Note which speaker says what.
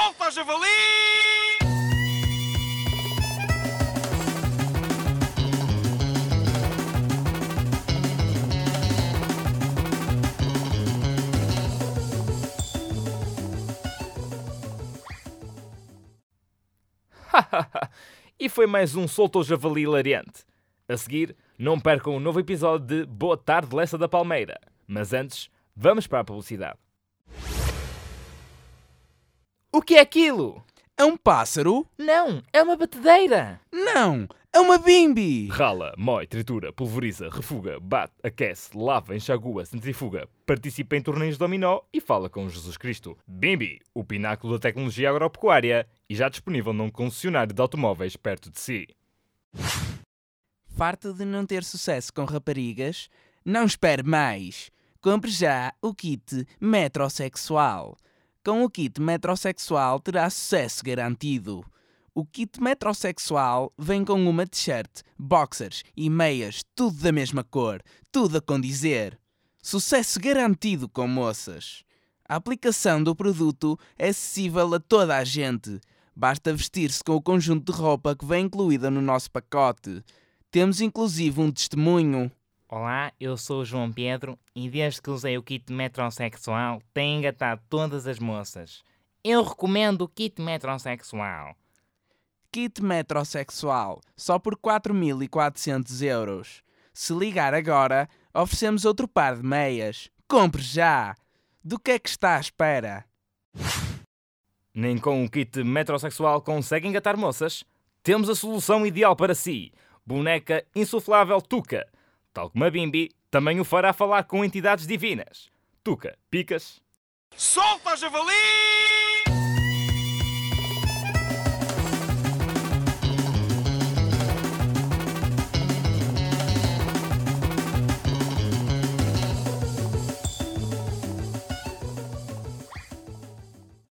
Speaker 1: Solta, javali!
Speaker 2: e foi mais um Soltou Javali hilariante. A seguir, não percam um novo episódio de Boa Tarde Lessa da Palmeira. Mas antes, vamos para a publicidade. O que é aquilo?
Speaker 3: É um pássaro?
Speaker 2: Não, é uma batedeira.
Speaker 3: Não, é uma bimbi!
Speaker 2: Rala, mói, tritura, pulveriza, refuga, bate, aquece, lava, enxagua, centrifuga, participa em torneios de dominó e fala com Jesus Cristo. Bimbi, o pináculo da tecnologia agropecuária e já disponível num concessionário de automóveis perto de si.
Speaker 3: Farto de não ter sucesso com raparigas? Não espere mais! Compre já o kit metrosexual. Com o kit metrosexual terá sucesso garantido. O kit metrosexual vem com uma t-shirt, boxers e meias, tudo da mesma cor, tudo a condizer. Sucesso garantido com moças. A aplicação do produto é acessível a toda a gente. Basta vestir-se com o conjunto de roupa que vem incluída no nosso pacote. Temos inclusive um testemunho.
Speaker 4: Olá, eu sou o João Pedro e desde que usei o kit metrosexual tenho engatado todas as moças. Eu recomendo o kit metrosexual.
Speaker 3: Kit metrosexual, só por 4.400 euros. Se ligar agora, oferecemos outro par de meias. Compre já! Do que é que está à espera?
Speaker 2: Nem com o kit metrosexual consegue engatar moças? Temos a solução ideal para si. Boneca insuflável Tuca. Tal como a Bimbi, também o fará falar com entidades divinas. Tuca, picas?
Speaker 1: Solta, javali!